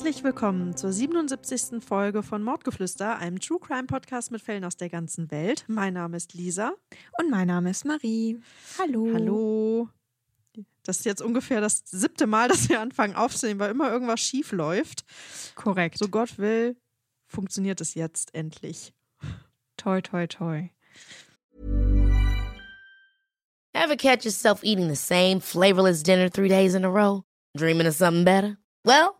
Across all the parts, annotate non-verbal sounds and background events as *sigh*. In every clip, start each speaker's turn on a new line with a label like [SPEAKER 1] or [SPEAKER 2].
[SPEAKER 1] Herzlich willkommen zur 77. Folge von Mordgeflüster, einem True Crime Podcast mit Fällen aus der ganzen Welt. Mein Name ist Lisa.
[SPEAKER 2] Und mein Name ist Marie. Hallo.
[SPEAKER 1] Hallo. Das ist jetzt ungefähr das siebte Mal, dass wir anfangen aufzunehmen, weil immer irgendwas schief läuft.
[SPEAKER 2] Korrekt.
[SPEAKER 1] So Gott will, funktioniert es jetzt endlich.
[SPEAKER 2] Toi, toi, toi.
[SPEAKER 3] Ever catch yourself eating the same flavorless dinner three days in a row? Dreaming of something better? Well,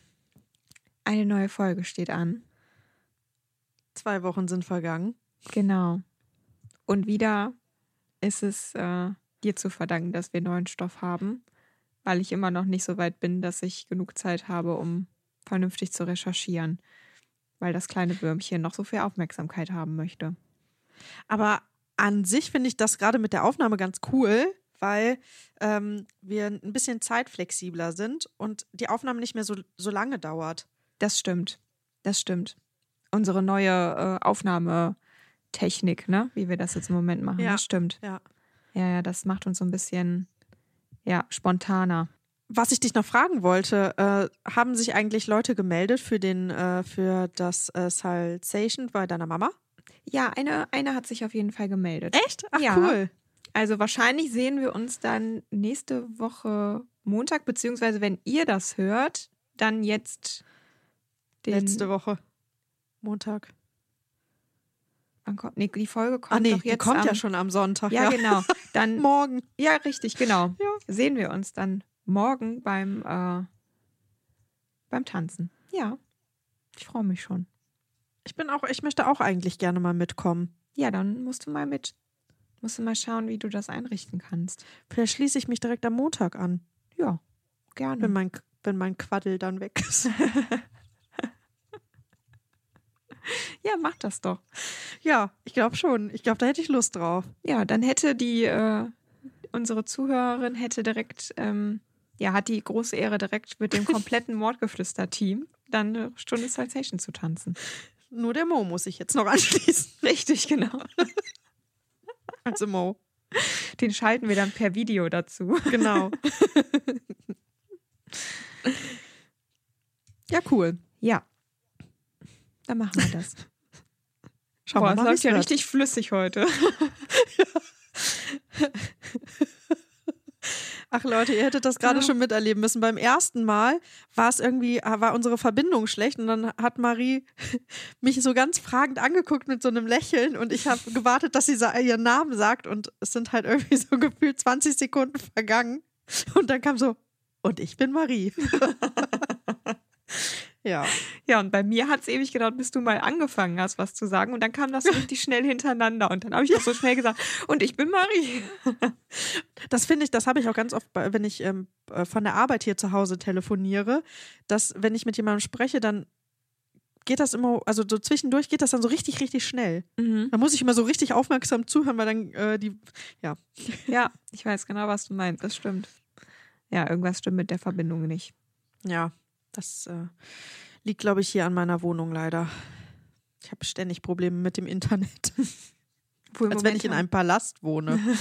[SPEAKER 2] eine neue Folge steht an.
[SPEAKER 1] Zwei Wochen sind vergangen.
[SPEAKER 2] Genau. Und wieder ist es äh, dir zu verdanken, dass wir neuen Stoff haben, weil ich immer noch nicht so weit bin, dass ich genug Zeit habe, um vernünftig zu recherchieren, weil das kleine Würmchen noch so viel Aufmerksamkeit haben möchte.
[SPEAKER 1] Aber an sich finde ich das gerade mit der Aufnahme ganz cool, weil ähm, wir ein bisschen zeitflexibler sind und die Aufnahme nicht mehr so, so lange dauert.
[SPEAKER 2] Das stimmt. Das stimmt. Unsere neue äh, Aufnahmetechnik, ne? Wie wir das jetzt im Moment machen.
[SPEAKER 1] Ja.
[SPEAKER 2] Das stimmt.
[SPEAKER 1] Ja.
[SPEAKER 2] Ja, ja, das macht uns so ein bisschen ja, spontaner.
[SPEAKER 1] Was ich dich noch fragen wollte, äh, haben sich eigentlich Leute gemeldet für den, äh, für das äh, Salsation bei deiner Mama?
[SPEAKER 2] Ja, eine, eine hat sich auf jeden Fall gemeldet.
[SPEAKER 1] Echt? Ach
[SPEAKER 2] Ja.
[SPEAKER 1] cool.
[SPEAKER 2] Also wahrscheinlich sehen wir uns dann nächste Woche Montag, beziehungsweise wenn ihr das hört, dann jetzt den.
[SPEAKER 1] Letzte Woche. Montag.
[SPEAKER 2] Wann kommt, nee, die Folge kommt
[SPEAKER 1] Ah nee,
[SPEAKER 2] doch
[SPEAKER 1] die
[SPEAKER 2] jetzt
[SPEAKER 1] kommt
[SPEAKER 2] am,
[SPEAKER 1] ja schon am Sonntag.
[SPEAKER 2] Ja, genau. Dann *laughs*
[SPEAKER 1] Morgen.
[SPEAKER 2] Ja, richtig, genau.
[SPEAKER 1] Ja.
[SPEAKER 2] Sehen wir uns dann morgen beim, äh, beim Tanzen. Ja, ich freue mich schon.
[SPEAKER 1] Ich bin auch, ich möchte auch eigentlich gerne mal mitkommen.
[SPEAKER 2] Ja, dann musst du mal mit. Musst du mal schauen, wie du das einrichten kannst.
[SPEAKER 1] Vielleicht schließe ich mich direkt am Montag an,
[SPEAKER 2] Ja, gerne.
[SPEAKER 1] wenn mein, wenn mein Quaddel dann weg ist. *laughs*
[SPEAKER 2] ja, mach das doch.
[SPEAKER 1] ja, ich glaube schon. Ich glaube, da hätte ich Lust drauf.
[SPEAKER 2] Ja, dann hätte die, äh, unsere Zuhörerin hätte direkt, ähm, ja, hat die große Ehre, direkt mit dem *laughs* kompletten Mordgeflüster-Team dann eine Stunde Salsation zu tanzen.
[SPEAKER 1] Nur der Mo muss sich jetzt noch anschließen. *laughs*
[SPEAKER 2] Richtig, genau. *laughs*
[SPEAKER 1] Also Mo.
[SPEAKER 2] Den schalten wir dann per Video dazu.
[SPEAKER 1] Genau. ja, cool.
[SPEAKER 2] Ja. Dann machen wir das.
[SPEAKER 1] Schauen
[SPEAKER 2] Boah,
[SPEAKER 1] mal,
[SPEAKER 2] läuft
[SPEAKER 1] es
[SPEAKER 2] ja
[SPEAKER 1] wird.
[SPEAKER 2] richtig flüssig heute. *laughs*
[SPEAKER 1] Ach Leute, ihr hättet das gerade
[SPEAKER 2] Ja.
[SPEAKER 1] schon miterleben müssen. Beim ersten Mal war es irgendwie, war unsere Verbindung schlecht und dann hat Marie *laughs* mich so ganz fragend angeguckt mit so einem Lächeln und ich habe gewartet, dass sie ihren Namen sagt und es sind halt irgendwie so *laughs* gefühlt 20 Sekunden vergangen und dann kam so, und ich bin Marie. Ja.
[SPEAKER 2] Ja, und bei mir hat es ewig gedauert, bis du mal angefangen hast, was zu sagen. Und dann kam das so richtig schnell hintereinander. Und dann habe ich auch so schnell gesagt, und ich bin Marie. *laughs*
[SPEAKER 1] Das finde ich, das habe ich auch ganz oft, wenn ich ähm, äh, von der Arbeit hier zu Hause telefoniere, dass wenn ich mit jemandem spreche, dann geht das immer, also so zwischendurch geht das dann so richtig, richtig schnell. Da muss ich immer so richtig aufmerksam zuhören, weil dann äh, die, ja.
[SPEAKER 2] Ja, ich weiß genau, was du meinst. Das stimmt. Ja, irgendwas stimmt mit der Verbindung nicht.
[SPEAKER 1] Ja, das äh, liegt, glaube ich, hier an meiner Wohnung leider. Ich habe ständig Probleme mit dem Internet. *laughs* Als wenn ich in einem Palast wohne.
[SPEAKER 2] Im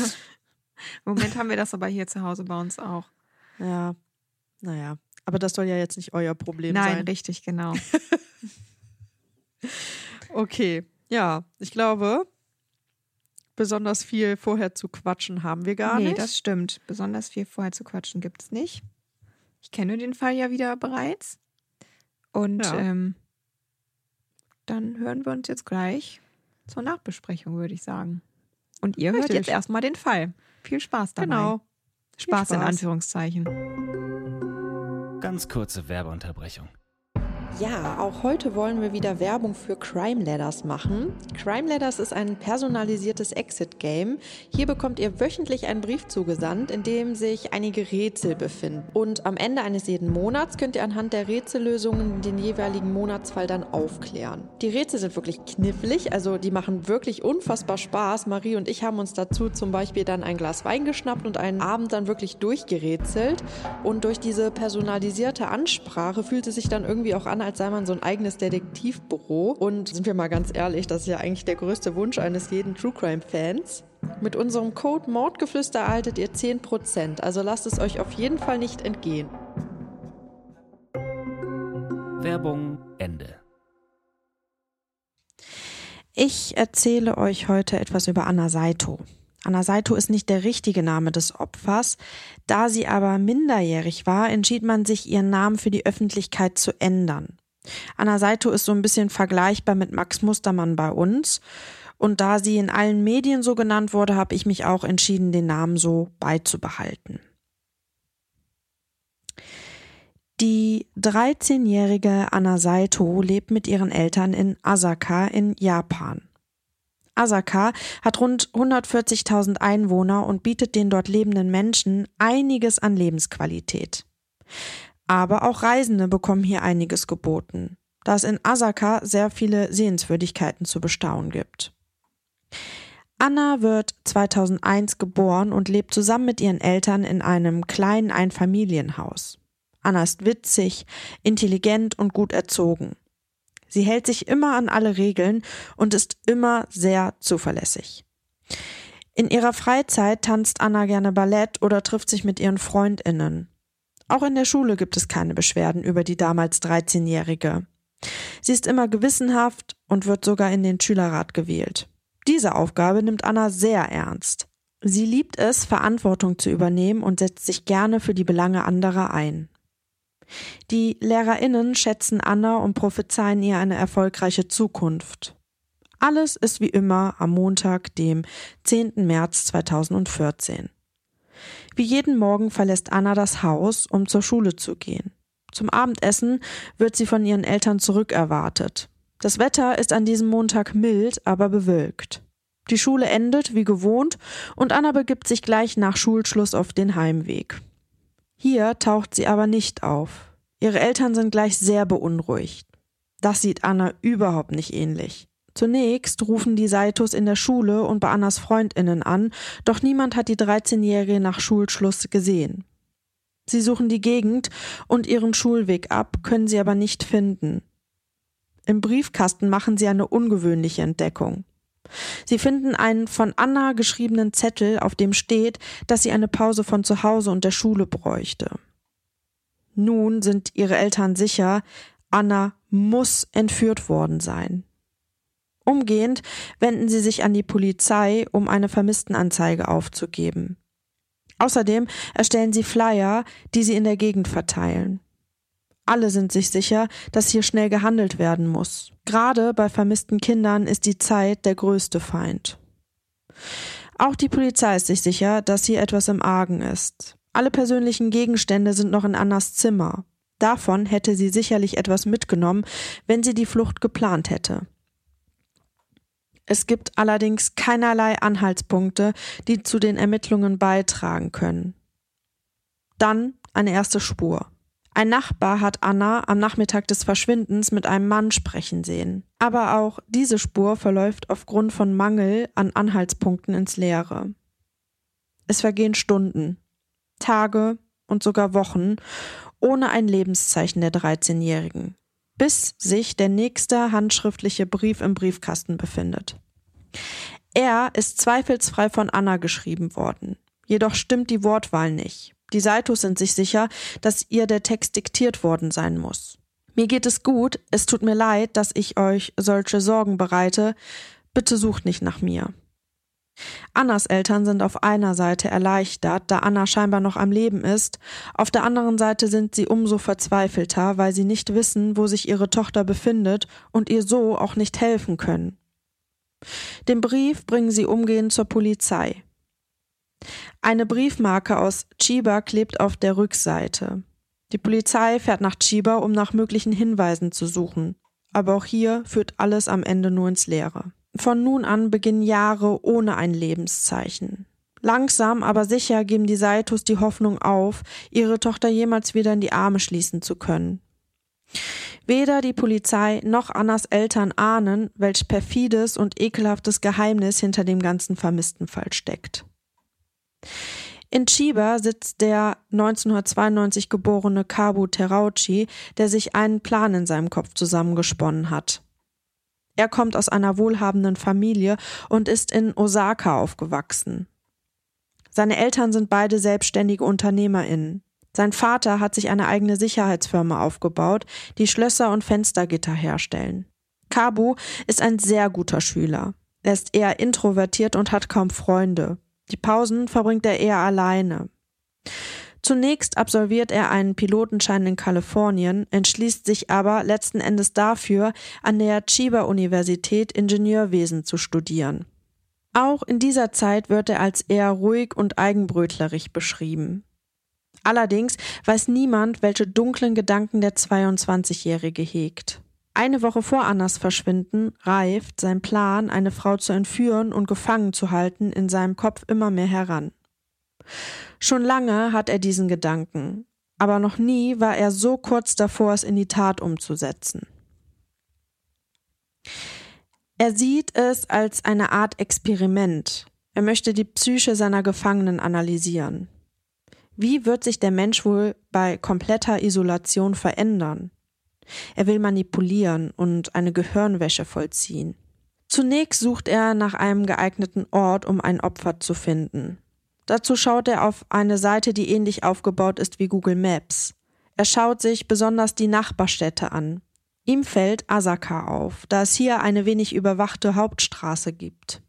[SPEAKER 2] *laughs* Moment haben wir das aber hier zu Hause bei uns auch.
[SPEAKER 1] ja, naja. Aber das soll ja jetzt nicht euer Problem
[SPEAKER 2] Nein,
[SPEAKER 1] sein.
[SPEAKER 2] richtig, genau. *laughs*
[SPEAKER 1] Okay, ja, ich glaube, besonders viel vorher zu quatschen haben wir gar
[SPEAKER 2] nee,
[SPEAKER 1] nicht.
[SPEAKER 2] das stimmt. Besonders viel vorher zu quatschen gibt es nicht. Ich kenne den Fall ja wieder bereits. Und
[SPEAKER 1] Ja.
[SPEAKER 2] ähm, dann hören wir uns jetzt gleich zur Nachbesprechung, würde ich sagen. Und ihr hört
[SPEAKER 1] Richtig.
[SPEAKER 2] jetzt erstmal den Fall. Viel Spaß dabei.
[SPEAKER 1] genau.
[SPEAKER 2] Spaß, in
[SPEAKER 1] Spaß.
[SPEAKER 2] Anführungszeichen.
[SPEAKER 4] Ganz kurze Werbeunterbrechung.
[SPEAKER 1] Ja, auch heute wollen wir wieder Werbung für Crime Ladders machen. Crime Ladders ist ein personalisiertes Exit-Game. Hier bekommt ihr wöchentlich einen Brief zugesandt, in dem sich einige Rätsel befinden. Und am Ende eines jeden Monats könnt ihr anhand der Rätsellösungen den jeweiligen Monatsfall dann aufklären. Die Rätsel sind wirklich knifflig, also die machen wirklich unfassbar Spaß. Marie und ich haben uns dazu zum Beispiel dann ein Glas Wein geschnappt und einen Abend dann wirklich durchgerätselt. Und durch diese personalisierte Ansprache fühlt es sich dann irgendwie auch an, als sei man so ein eigenes Detektivbüro. Und sind wir mal ganz ehrlich, das ist ja eigentlich der größte Wunsch eines jeden True Crime-Fans. Mit unserem Code Mordgeflüster erhaltet ihr 10%, also lasst es euch auf jeden Fall nicht entgehen.
[SPEAKER 4] Werbung Ende.
[SPEAKER 1] Ich erzähle euch heute etwas über Anna Saito. Anna Saito ist nicht der richtige Name des Opfers. Da sie aber minderjährig war, entschied man sich, ihren Namen für die Öffentlichkeit zu ändern. Anna Saito ist so ein bisschen vergleichbar mit Max Mustermann bei uns. Und da sie in allen Medien so genannt wurde, habe ich mich auch entschieden, den Namen so beizubehalten. Die 13-jährige Anna Saito lebt mit ihren Eltern in Asaka in Japan. Asaka hat rund 140.000 Einwohner und bietet den dort lebenden Menschen einiges an Lebensqualität. Aber auch Reisende bekommen hier einiges geboten, da es in Asaka sehr viele Sehenswürdigkeiten zu bestaunen gibt. Anna wird 2001 geboren und lebt zusammen mit ihren Eltern in einem kleinen Einfamilienhaus. Anna ist witzig, intelligent und gut erzogen. Sie hält sich immer an alle Regeln und ist immer sehr zuverlässig. In ihrer Freizeit tanzt Anna gerne Ballett oder trifft sich mit ihren Freundinnen. Auch in der Schule gibt es keine Beschwerden über die damals 13-Jährige. Sie ist immer gewissenhaft und wird sogar in den Schülerrat gewählt. Diese Aufgabe nimmt Anna sehr ernst. Sie liebt es, Verantwortung zu übernehmen und setzt sich gerne für die Belange anderer ein. Die Lehrerinnen schätzen Anna und prophezeien ihr eine erfolgreiche Zukunft. Alles ist wie immer am Montag, dem 10. März 2014. Wie jeden Morgen verlässt Anna das Haus, um zur Schule zu gehen. Zum Abendessen wird sie von ihren Eltern zurückerwartet. Das Wetter ist an diesem Montag mild, aber bewölkt. Die Schule endet wie gewohnt und Anna begibt sich gleich nach Schulschluss auf den Heimweg. Hier taucht sie aber nicht auf. Ihre Eltern sind gleich sehr beunruhigt. Das sieht Anna überhaupt nicht ähnlich. Zunächst rufen die Saitos in der Schule und bei Annas Freundinnen an, doch niemand hat die 13-Jährige nach Schulschluss gesehen. Sie suchen die Gegend und ihren Schulweg ab, können sie aber nicht finden. Im Briefkasten machen sie eine ungewöhnliche Entdeckung. Sie finden einen von Anna geschriebenen Zettel, auf dem steht, dass sie eine Pause von zu Hause und der Schule bräuchte. Nun sind ihre Eltern sicher, Anna muss entführt worden sein. Umgehend wenden sie sich an die Polizei, um eine Vermisstenanzeige aufzugeben. Außerdem erstellen sie Flyer, die sie in der Gegend verteilen. Alle sind sich sicher, dass hier schnell gehandelt werden muss. Gerade bei vermissten Kindern ist die Zeit der größte Feind. Auch die Polizei ist sich sicher, dass hier etwas im Argen ist. Alle persönlichen Gegenstände sind noch in Annas Zimmer. Davon hätte sie sicherlich etwas mitgenommen, wenn sie die Flucht geplant hätte. Es gibt allerdings keinerlei Anhaltspunkte, die zu den Ermittlungen beitragen können. Dann eine erste Spur. Ein Nachbar hat Anna am Nachmittag des Verschwindens mit einem Mann sprechen sehen. Aber auch diese Spur verläuft aufgrund von Mangel an Anhaltspunkten ins Leere. Es vergehen Stunden, Tage und sogar Wochen ohne ein Lebenszeichen der 13-Jährigen bis sich der nächste handschriftliche Brief im Briefkasten befindet. Er ist zweifelsfrei von Anna geschrieben worden. Jedoch stimmt die Wortwahl nicht. Die Saitos sind sich sicher, dass ihr der Text diktiert worden sein muss. Mir geht es gut, es tut mir leid, dass ich euch solche Sorgen bereite. Bitte sucht nicht nach mir. Annas Eltern sind auf einer Seite erleichtert, da Anna scheinbar noch am Leben ist, auf der anderen Seite sind sie umso verzweifelter, weil sie nicht wissen, wo sich ihre Tochter befindet und ihr so auch nicht helfen können. Den Brief bringen sie umgehend zur Polizei. Eine Briefmarke aus Chiba klebt auf der Rückseite. Die Polizei fährt nach Chiba, um nach möglichen Hinweisen zu suchen. Aber auch hier führt alles am Ende nur ins Leere. Von nun an beginnen Jahre ohne ein Lebenszeichen. Langsam, aber sicher geben die Saitos die Hoffnung auf, ihre Tochter jemals wieder in die Arme schließen zu können. Weder die Polizei noch Annas Eltern ahnen, welch perfides und ekelhaftes Geheimnis hinter dem ganzen vermissten Fall steckt. In Chiba sitzt der 1992 geborene Kabu Terauchi, der sich einen Plan in seinem Kopf zusammengesponnen hat. Er kommt aus einer wohlhabenden Familie und ist in Osaka aufgewachsen. Seine Eltern sind beide selbstständige UnternehmerInnen. Sein Vater hat sich eine eigene Sicherheitsfirma aufgebaut, die Schlösser und Fenstergitter herstellen. Kabu ist ein sehr guter Schüler. Er ist eher introvertiert und hat kaum Freunde. Die Pausen verbringt er eher alleine. Zunächst absolviert er einen Pilotenschein in Kalifornien, entschließt sich aber letzten Endes dafür, an der Chiba Universität Ingenieurwesen zu studieren. Auch in dieser Zeit wird er als eher ruhig und eigenbrötlerig beschrieben. Allerdings weiß niemand, welche dunklen Gedanken der 22-Jährige hegt. Eine Woche vor Annas Verschwinden reift sein Plan, eine Frau zu entführen und gefangen zu halten, in seinem Kopf immer mehr heran. Schon lange hat er diesen Gedanken, aber noch nie war er so kurz davor, es in die Tat umzusetzen. Er sieht es als eine Art Experiment. Er möchte die Psyche seiner Gefangenen analysieren. Wie wird sich der Mensch wohl bei kompletter Isolation verändern? Er will manipulieren und eine Gehirnwäsche vollziehen. Zunächst sucht er nach einem geeigneten Ort, um ein Opfer zu finden. Dazu schaut er auf eine Seite, die ähnlich aufgebaut ist wie Google Maps. Er schaut sich besonders die Nachbarstädte an. Ihm fällt Asaka auf, da es hier eine wenig überwachte Hauptstraße gibt.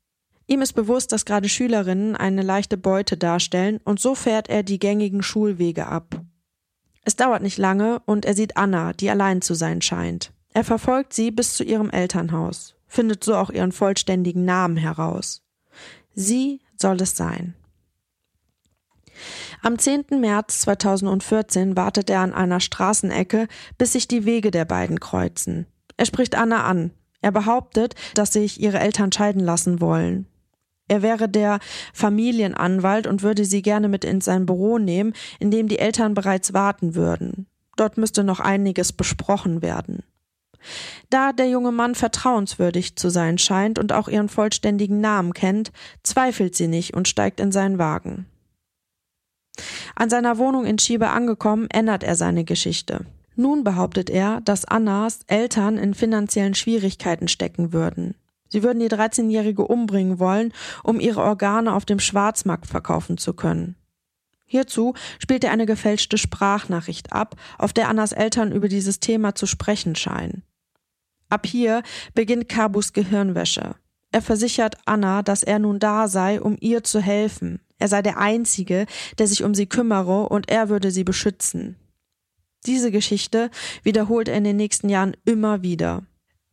[SPEAKER 1] Ihm ist bewusst, dass gerade Schülerinnen eine leichte Beute darstellen, und so fährt er die gängigen Schulwege ab. Es dauert nicht lange, und er sieht Anna, die allein zu sein scheint. Er verfolgt sie bis zu ihrem Elternhaus, findet so auch ihren vollständigen Namen heraus. Sie soll es sein. Am 10. März 2014 wartet er an einer Straßenecke, bis sich die Wege der beiden kreuzen. Er spricht Anna an. Er behauptet, dass sich ihre Eltern scheiden lassen wollen. Er wäre der Familienanwalt und würde sie gerne mit in sein Büro nehmen, in dem die Eltern bereits warten würden. Dort müsste noch einiges besprochen werden. Da der junge Mann vertrauenswürdig zu sein scheint und auch ihren vollständigen Namen kennt, zweifelt sie nicht und steigt in seinen Wagen. An seiner Wohnung in Chiba angekommen, ändert er seine Geschichte. Nun behauptet er, dass Annas Eltern in finanziellen Schwierigkeiten stecken würden. Sie würden die 13-Jährige umbringen wollen, um ihre Organe auf dem Schwarzmarkt verkaufen zu können. Hierzu spielt er eine gefälschte Sprachnachricht ab, auf der Annas Eltern über dieses Thema zu sprechen scheinen. Ab hier beginnt Kabus Gehirnwäsche. Er versichert Anna, dass er nun da sei, um ihr zu helfen. Er sei der Einzige, der sich um sie kümmere und er würde sie beschützen. Diese Geschichte wiederholt er in den nächsten Jahren immer wieder.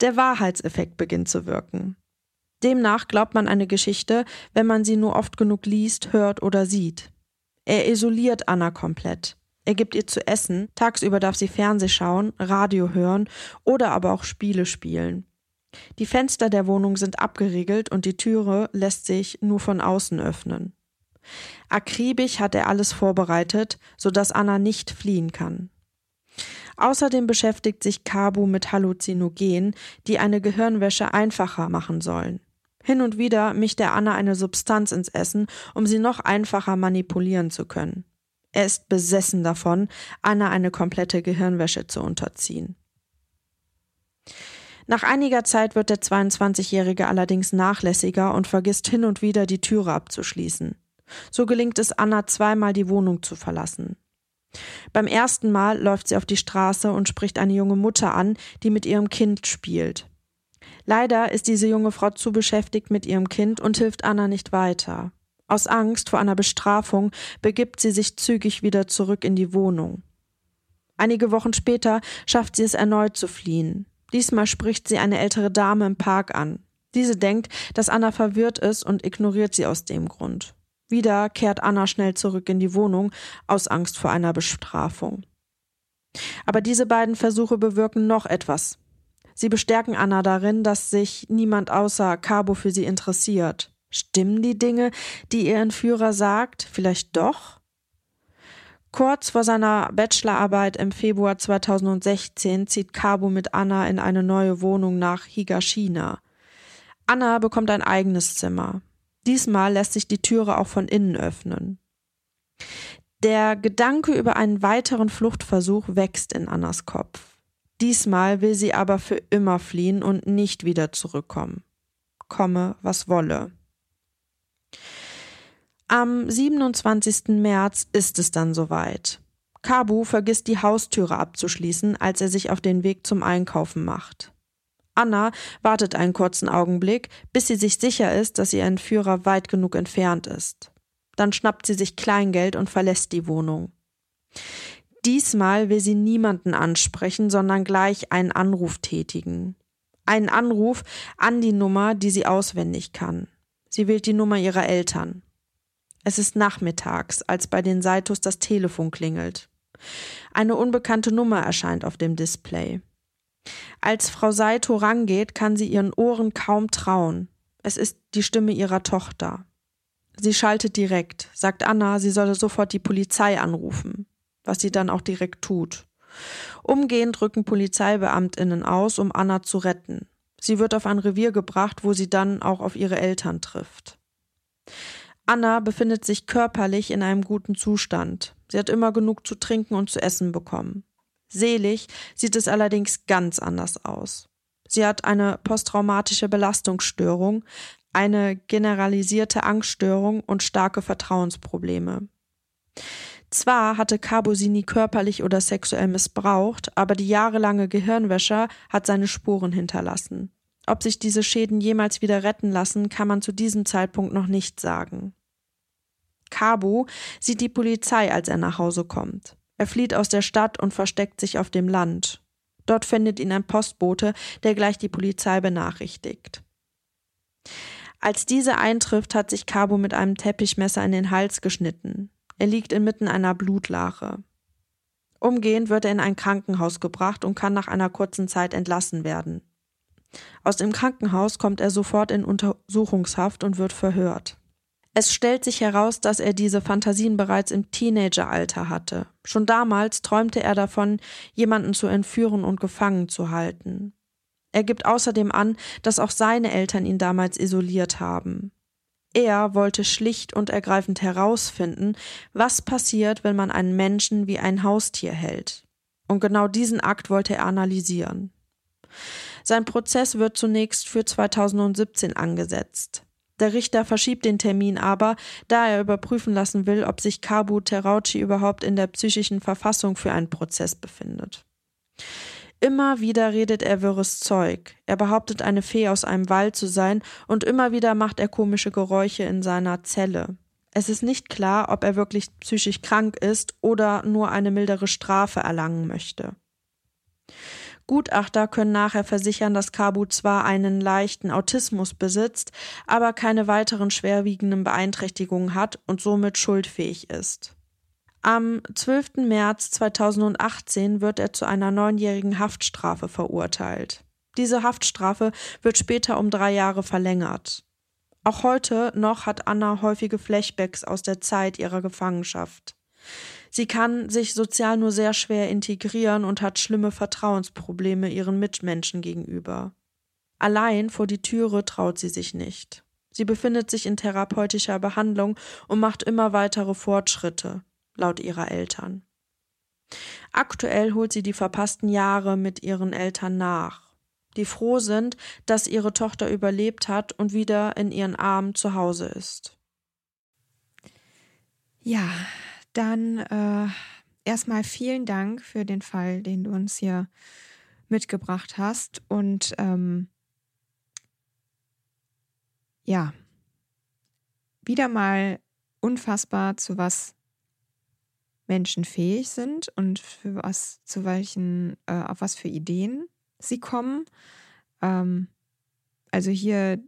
[SPEAKER 1] Der Wahrheitseffekt beginnt zu wirken. Demnach glaubt man eine Geschichte, wenn man sie nur oft genug liest, hört oder sieht. Er isoliert Anna komplett. Er gibt ihr zu essen, tagsüber darf sie Fernseh schauen, Radio hören oder aber auch Spiele spielen. Die Fenster der Wohnung sind abgeriegelt und die Türe lässt sich nur von außen öffnen. Akribisch hat er alles vorbereitet, so dass Anna nicht fliehen kann. Außerdem beschäftigt sich Kabu mit Halluzinogenen, die eine Gehirnwäsche einfacher machen sollen. Hin und wieder mischt er Anna eine Substanz ins Essen, um sie noch einfacher manipulieren zu können. Er ist besessen davon, Anna eine komplette Gehirnwäsche zu unterziehen. Nach einiger Zeit wird der 22-Jährige allerdings nachlässiger und vergisst hin und wieder die Türe abzuschließen. So gelingt es Anna zweimal die Wohnung zu verlassen. Beim ersten Mal läuft sie auf die Straße und spricht eine junge Mutter an, die mit ihrem Kind spielt. Leider ist diese junge Frau zu beschäftigt mit ihrem Kind und hilft Anna nicht weiter. Aus Angst vor einer Bestrafung begibt sie sich zügig wieder zurück in die Wohnung. Einige Wochen später schafft sie es erneut zu fliehen. Diesmal spricht sie eine ältere Dame im Park an. Diese denkt, dass Anna verwirrt ist und ignoriert sie aus dem Grund. Wieder kehrt Anna schnell zurück in die Wohnung aus Angst vor einer Bestrafung. Aber diese beiden Versuche bewirken noch etwas. Sie bestärken Anna darin, dass sich niemand außer Cabo für sie interessiert. Stimmen die Dinge, die ihr Entführer sagt, vielleicht doch? Kurz vor seiner Bachelorarbeit im Februar 2016 zieht Cabo mit Anna in eine neue Wohnung nach Higashina. Anna bekommt ein eigenes Zimmer. Diesmal lässt sich die Türe auch von innen öffnen. Der Gedanke über einen weiteren Fluchtversuch wächst in Annas Kopf. Diesmal will sie aber für immer fliehen und nicht wieder zurückkommen. Komme, was wolle. Am 27. März ist es dann soweit. Kabu vergisst die Haustüre abzuschließen, als er sich auf den Weg zum Einkaufen macht. Anna wartet einen kurzen Augenblick, bis sie sich sicher ist, dass ihr Entführer weit genug entfernt ist. Dann schnappt sie sich Kleingeld und verlässt die Wohnung. Diesmal will sie niemanden ansprechen, sondern gleich einen Anruf tätigen. Einen Anruf an die Nummer, die sie auswendig kann. Sie wählt die Nummer ihrer Eltern. Es ist nachmittags, als bei den Saitos das Telefon klingelt. Eine unbekannte Nummer erscheint auf dem Display. Als Frau Saito rangeht, kann sie ihren Ohren kaum trauen. Es ist die Stimme ihrer Tochter. Sie schaltet direkt, sagt Anna, sie solle sofort die Polizei anrufen, was sie dann auch direkt tut. Umgehend rücken Polizeibeamtinnen aus, um Anna zu retten. Sie wird auf ein Revier gebracht, wo sie dann auch auf ihre Eltern trifft. Anna befindet sich körperlich in einem guten Zustand. Sie hat immer genug zu trinken und zu essen bekommen. Selig sieht es allerdings ganz anders aus. Sie hat eine posttraumatische Belastungsstörung, eine generalisierte Angststörung und starke Vertrauensprobleme. Zwar hatte Cabo sie nie körperlich oder sexuell missbraucht, aber die jahrelange Gehirnwäsche hat seine Spuren hinterlassen. Ob sich diese Schäden jemals wieder retten lassen, kann man zu diesem Zeitpunkt noch nicht sagen. Cabo sieht die Polizei, als er nach Hause kommt. Er flieht aus der Stadt und versteckt sich auf dem Land. Dort findet ihn ein Postbote, der gleich die Polizei benachrichtigt. Als diese eintrifft, hat sich Cabo mit einem Teppichmesser in den Hals geschnitten. Er liegt inmitten einer Blutlache. Umgehend wird er in ein Krankenhaus gebracht und kann nach einer kurzen Zeit entlassen werden. Aus dem Krankenhaus kommt er sofort in Untersuchungshaft und wird verhört. Es stellt sich heraus, dass er diese Fantasien bereits im Teenageralter hatte. Schon damals träumte er davon, jemanden zu entführen und gefangen zu halten. Er gibt außerdem an, dass auch seine Eltern ihn damals isoliert haben. Er wollte schlicht und ergreifend herausfinden, was passiert, wenn man einen Menschen wie ein Haustier hält. Und genau diesen Akt wollte er analysieren. Sein Prozess wird zunächst für 2017 angesetzt. Der Richter verschiebt den Termin aber, da er überprüfen lassen will, ob sich Kabu Terauchi überhaupt in der psychischen Verfassung für einen Prozess befindet. Immer wieder redet er wirres Zeug. Er behauptet, eine Fee aus einem Wald zu sein, und immer wieder macht er komische Geräusche in seiner Zelle. Es ist nicht klar, ob er wirklich psychisch krank ist oder nur eine mildere Strafe erlangen möchte. Gutachter können nachher versichern, dass Kabu zwar einen leichten Autismus besitzt, aber keine weiteren schwerwiegenden Beeinträchtigungen hat und somit schuldfähig ist. Am 12. März 2018 wird er zu einer neunjährigen Haftstrafe verurteilt. Diese Haftstrafe wird später um drei Jahre verlängert. Auch heute noch hat Anna häufige Flashbacks aus der Zeit ihrer Gefangenschaft. Sie kann sich sozial nur sehr schwer integrieren und hat schlimme Vertrauensprobleme ihren Mitmenschen gegenüber. Allein vor die Türe traut sie sich nicht. Sie befindet sich in therapeutischer Behandlung und macht immer weitere Fortschritte, laut ihrer Eltern. Aktuell holt sie die verpassten Jahre mit ihren Eltern nach, die froh sind, dass ihre Tochter überlebt hat und wieder in ihren Armen zu Hause ist.
[SPEAKER 2] Ja, dann äh, erstmal vielen Dank für den Fall, den du uns hier mitgebracht hast. Und ähm, ja, wieder mal unfassbar, zu was Menschen fähig sind und für was, zu welchen, äh, auf was für Ideen sie kommen. Ähm, also hier,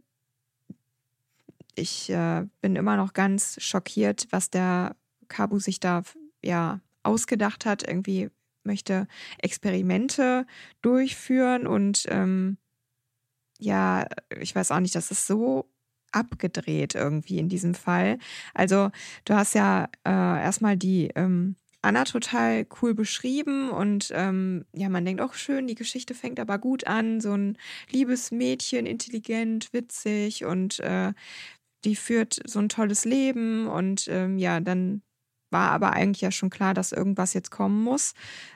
[SPEAKER 2] ich äh, bin immer noch ganz schockiert, was der Kabu sich da ja ausgedacht hat, irgendwie möchte Experimente durchführen und ähm, ja, ich weiß auch nicht, das ist so abgedreht irgendwie in diesem Fall. Also du hast ja äh, erstmal die ähm, Anna total cool beschrieben und ähm, ja, man denkt auch schön, die Geschichte fängt aber gut an. So ein liebes Mädchen, intelligent, witzig und äh, die führt so ein tolles Leben und ähm, ja, dann war aber eigentlich ja schon klar, dass irgendwas jetzt kommen muss.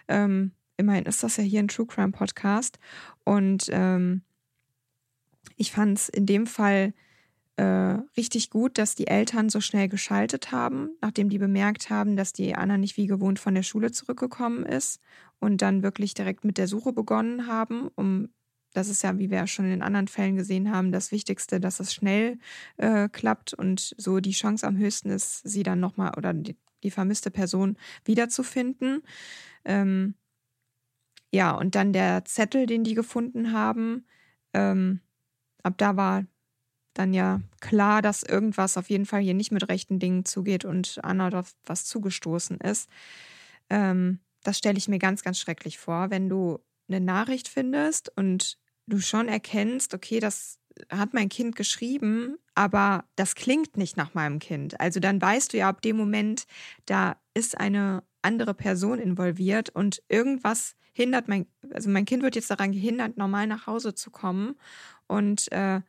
[SPEAKER 2] Ähm, immerhin ist das ja hier ein True Crime Podcast und ähm, ich fand es in dem Fall äh, richtig gut, dass die Eltern so schnell geschaltet haben, nachdem die bemerkt haben, dass die Anna nicht wie gewohnt von der Schule zurückgekommen ist und dann wirklich direkt mit der Suche begonnen haben, um das ist ja, wie wir ja schon in den anderen Fällen gesehen haben, das Wichtigste, dass es schnell äh, klappt und so die Chance am höchsten ist, sie dann nochmal oder die, die, vermisste Person wiederzufinden. Ähm, ja, und dann der Zettel, den die gefunden haben, ähm, ab da war dann ja klar, dass irgendwas auf jeden Fall hier nicht mit rechten Dingen zugeht und Anna dort was zugestoßen ist. Ähm, das stelle ich mir ganz, ganz schrecklich vor, wenn du eine Nachricht findest und du schon erkennst, okay, das hat mein Kind geschrieben, aber das klingt nicht nach meinem Kind. Also dann weißt du ja ab dem Moment, da ist eine andere Person involviert und irgendwas hindert mein, also mein Kind wird jetzt daran gehindert, normal nach Hause zu kommen. Und äh,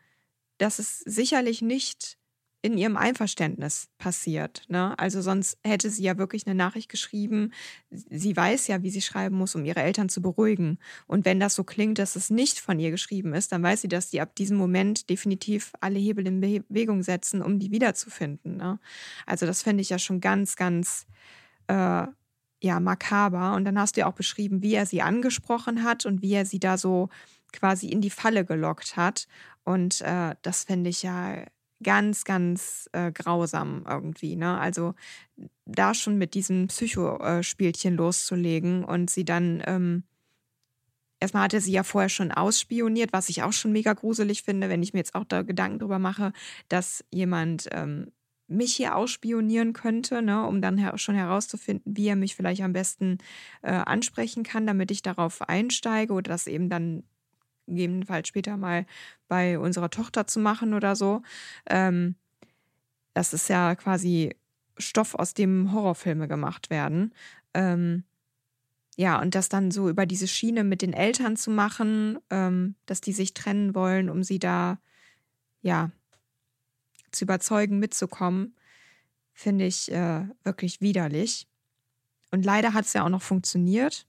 [SPEAKER 2] das ist sicherlich nicht in ihrem Einverständnis passiert. Ne? Also sonst hätte sie ja wirklich eine Nachricht geschrieben. Sie weiß ja, wie sie schreiben muss, um ihre Eltern zu beruhigen. Und wenn das so klingt, dass es nicht von ihr geschrieben ist, dann weiß sie, dass die ab diesem Moment definitiv alle Hebel in Bewegung setzen, um die wiederzufinden. Ne? Also das finde ich ja schon ganz, ganz äh, ja makaber. Und dann hast du ja auch beschrieben, wie er sie angesprochen hat und wie er sie da so quasi in die Falle gelockt hat. Und äh, das finde ich ja ganz, ganz äh, grausam irgendwie. Ne? Also da schon mit diesem Psychospielchen loszulegen und sie dann, ähm, erstmal hatte sie ja vorher schon ausspioniert, was ich auch schon mega gruselig finde, wenn ich mir jetzt auch da Gedanken drüber mache, dass jemand ähm, mich hier ausspionieren könnte, ne, um dann her schon herauszufinden, wie er mich vielleicht am besten äh, ansprechen kann, damit ich darauf einsteige oder das eben dann gegebenenfalls später mal bei unserer Tochter zu machen oder so. Ähm, das ist ja quasi Stoff, aus dem Horrorfilme gemacht werden. Ähm, ja, und das dann so über diese Schiene mit den Eltern zu machen, ähm, dass die sich trennen wollen, um sie da, ja, zu überzeugen, mitzukommen, finde ich äh, wirklich widerlich. Und leider hat es ja auch noch funktioniert.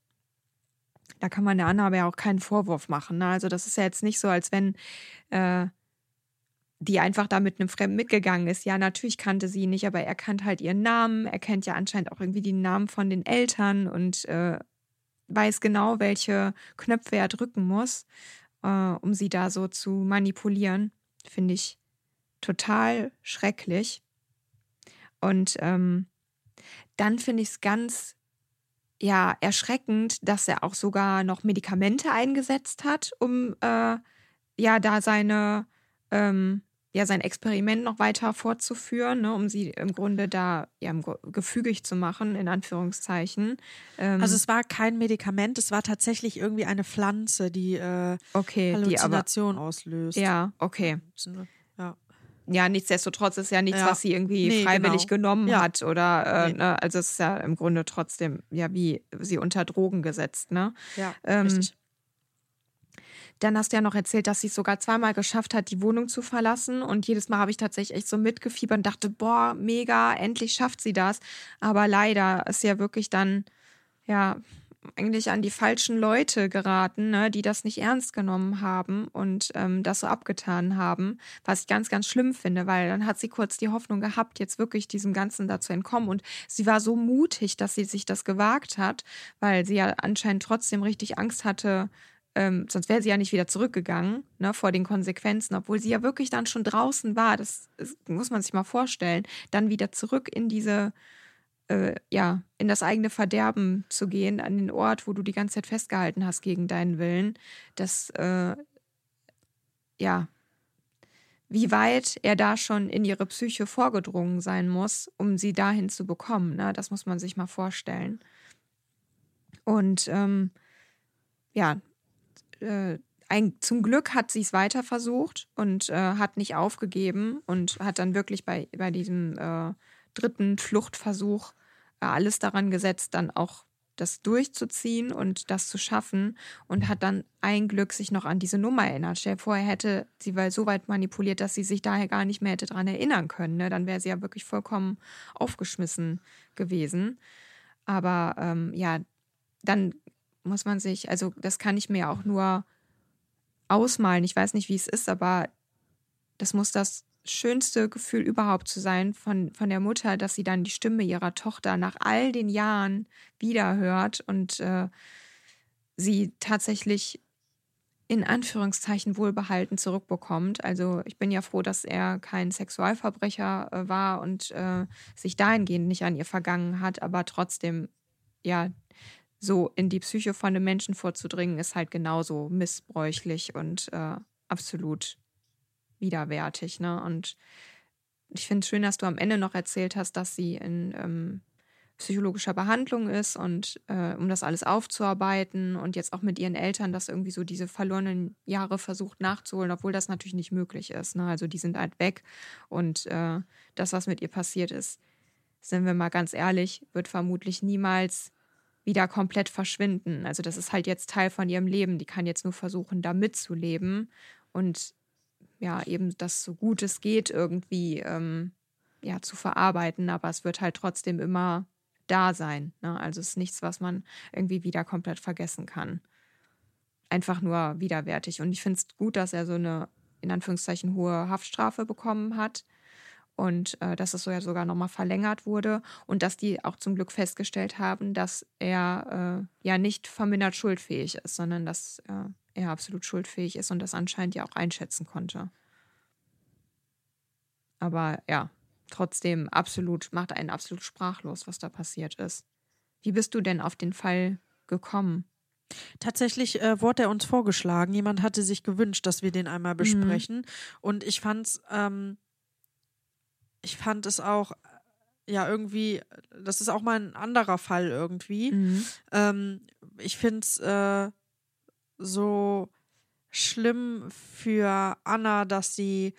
[SPEAKER 2] Da kann man der Anna aber ja auch keinen Vorwurf machen. Ne? Also das ist ja jetzt nicht so, als wenn äh, die einfach da mit einem Fremden mitgegangen ist. Ja, natürlich kannte sie ihn nicht, aber er kannte halt ihren Namen. Er kennt ja anscheinend auch irgendwie die Namen von den Eltern und äh, weiß genau, welche Knöpfe er drücken muss, äh, um sie da so zu manipulieren. Finde ich total schrecklich. Und ähm, dann finde ich es ganz ja erschreckend, dass er auch sogar noch Medikamente eingesetzt hat, um äh, ja da seine ähm, ja sein Experiment noch weiter fortzuführen, ne, um sie im Grunde da ja gefügig zu machen in Anführungszeichen.
[SPEAKER 1] Ähm, also es war kein Medikament, es war tatsächlich irgendwie eine Pflanze, die äh,
[SPEAKER 2] okay,
[SPEAKER 1] Halluzination
[SPEAKER 2] die aber,
[SPEAKER 1] auslöst.
[SPEAKER 2] Ja, okay.
[SPEAKER 1] Ja
[SPEAKER 2] nichtsdestotrotz ist ja nichts, ja. was sie irgendwie nee, freiwillig genau. genommen ja. hat oder äh, nee. ne, also es ist ja im Grunde trotzdem ja wie sie unter Drogen gesetzt, ne?
[SPEAKER 1] Ja, ähm, richtig.
[SPEAKER 2] Dann hast du ja noch erzählt, dass sie es sogar zweimal geschafft hat, die Wohnung zu verlassen. Und jedes Mal habe ich tatsächlich echt so mitgefiebert und dachte, boah, mega, endlich schafft sie das. Aber leider ist ja wirklich dann, ja, eigentlich an die falschen Leute geraten, ne, die das nicht ernst genommen haben und ähm, das so abgetan haben, was ich ganz, ganz schlimm finde, weil dann hat sie kurz die Hoffnung gehabt, jetzt wirklich diesem Ganzen dazu entkommen. Und sie war so mutig, dass sie sich das gewagt hat, weil sie ja anscheinend trotzdem richtig Angst hatte, ähm, sonst wäre sie ja nicht wieder zurückgegangen ne, vor den Konsequenzen, obwohl sie ja wirklich dann schon draußen war. Das, das muss man sich mal vorstellen. Dann wieder zurück in diese äh, ja, in das eigene Verderben zu gehen, an den Ort, wo du die ganze Zeit festgehalten hast gegen deinen Willen, das, äh, ja, wie weit er da schon in ihre Psyche vorgedrungen sein muss, um sie dahin zu bekommen, ne? das muss man sich mal vorstellen. Und ähm, ja, äh, ein, zum Glück hat sie es weiter versucht und äh, hat nicht aufgegeben und hat dann wirklich bei, bei diesem äh, dritten Fluchtversuch alles daran gesetzt, dann auch das durchzuziehen und das zu schaffen und hat dann ein Glück sich noch an diese Nummer erinnert. Stell dir hätte sie weil so weit manipuliert, dass sie sich daher gar nicht mehr hätte daran erinnern können. Ne? Dann wäre sie ja wirklich vollkommen aufgeschmissen gewesen. Aber ähm, ja, dann muss man sich, also das kann ich mir auch nur ausmalen. Ich weiß nicht, wie es ist, aber das muss das schönste Gefühl überhaupt zu sein von, von der Mutter, dass sie dann die Stimme ihrer Tochter nach all den Jahren wieder hört und äh, sie tatsächlich in Anführungszeichen wohlbehalten zurückbekommt. Also ich bin ja froh, dass er kein Sexualverbrecher äh, war und äh, sich dahingehend nicht an ihr vergangen hat, aber trotzdem, ja, so in die Psyche von einem Menschen vorzudringen, ist halt genauso missbräuchlich und äh, absolut widerwärtig. Ne? Und ich finde es schön, dass du am Ende noch erzählt hast, dass sie in ähm, psychologischer Behandlung ist und äh, um das alles aufzuarbeiten und jetzt auch mit ihren Eltern das irgendwie so diese verlorenen Jahre versucht nachzuholen, obwohl das natürlich nicht möglich ist. Ne? Also die sind halt weg und äh, das, was mit ihr passiert ist, sind wir mal ganz ehrlich, wird vermutlich niemals wieder komplett verschwinden. Also das ist halt jetzt Teil von ihrem Leben. Die kann jetzt nur versuchen, da mitzuleben und ja, eben das so gut es geht irgendwie ähm, ja, zu verarbeiten. Aber es wird halt trotzdem immer da sein. Ne? Also es ist nichts, was man irgendwie wieder komplett vergessen kann. Einfach nur widerwärtig. Und ich finde es gut, dass er so eine in Anführungszeichen hohe Haftstrafe bekommen hat und äh, dass es so ja sogar nochmal verlängert wurde und dass die auch zum Glück festgestellt haben, dass er äh, ja nicht vermindert schuldfähig ist, sondern dass äh, er absolut schuldfähig ist und das anscheinend ja auch einschätzen konnte. Aber ja, trotzdem absolut, macht einen absolut sprachlos, was da passiert ist. Wie bist du denn auf den Fall gekommen?
[SPEAKER 1] Tatsächlich äh, wurde er uns vorgeschlagen. Jemand hatte sich gewünscht, dass wir den einmal mhm. besprechen. Mhm. Und ich fand's ähm, ich fand es auch, ja, irgendwie, das ist auch mal ein anderer Fall irgendwie. Mhm. Ähm, ich finde es äh, so schlimm für Anna, dass sie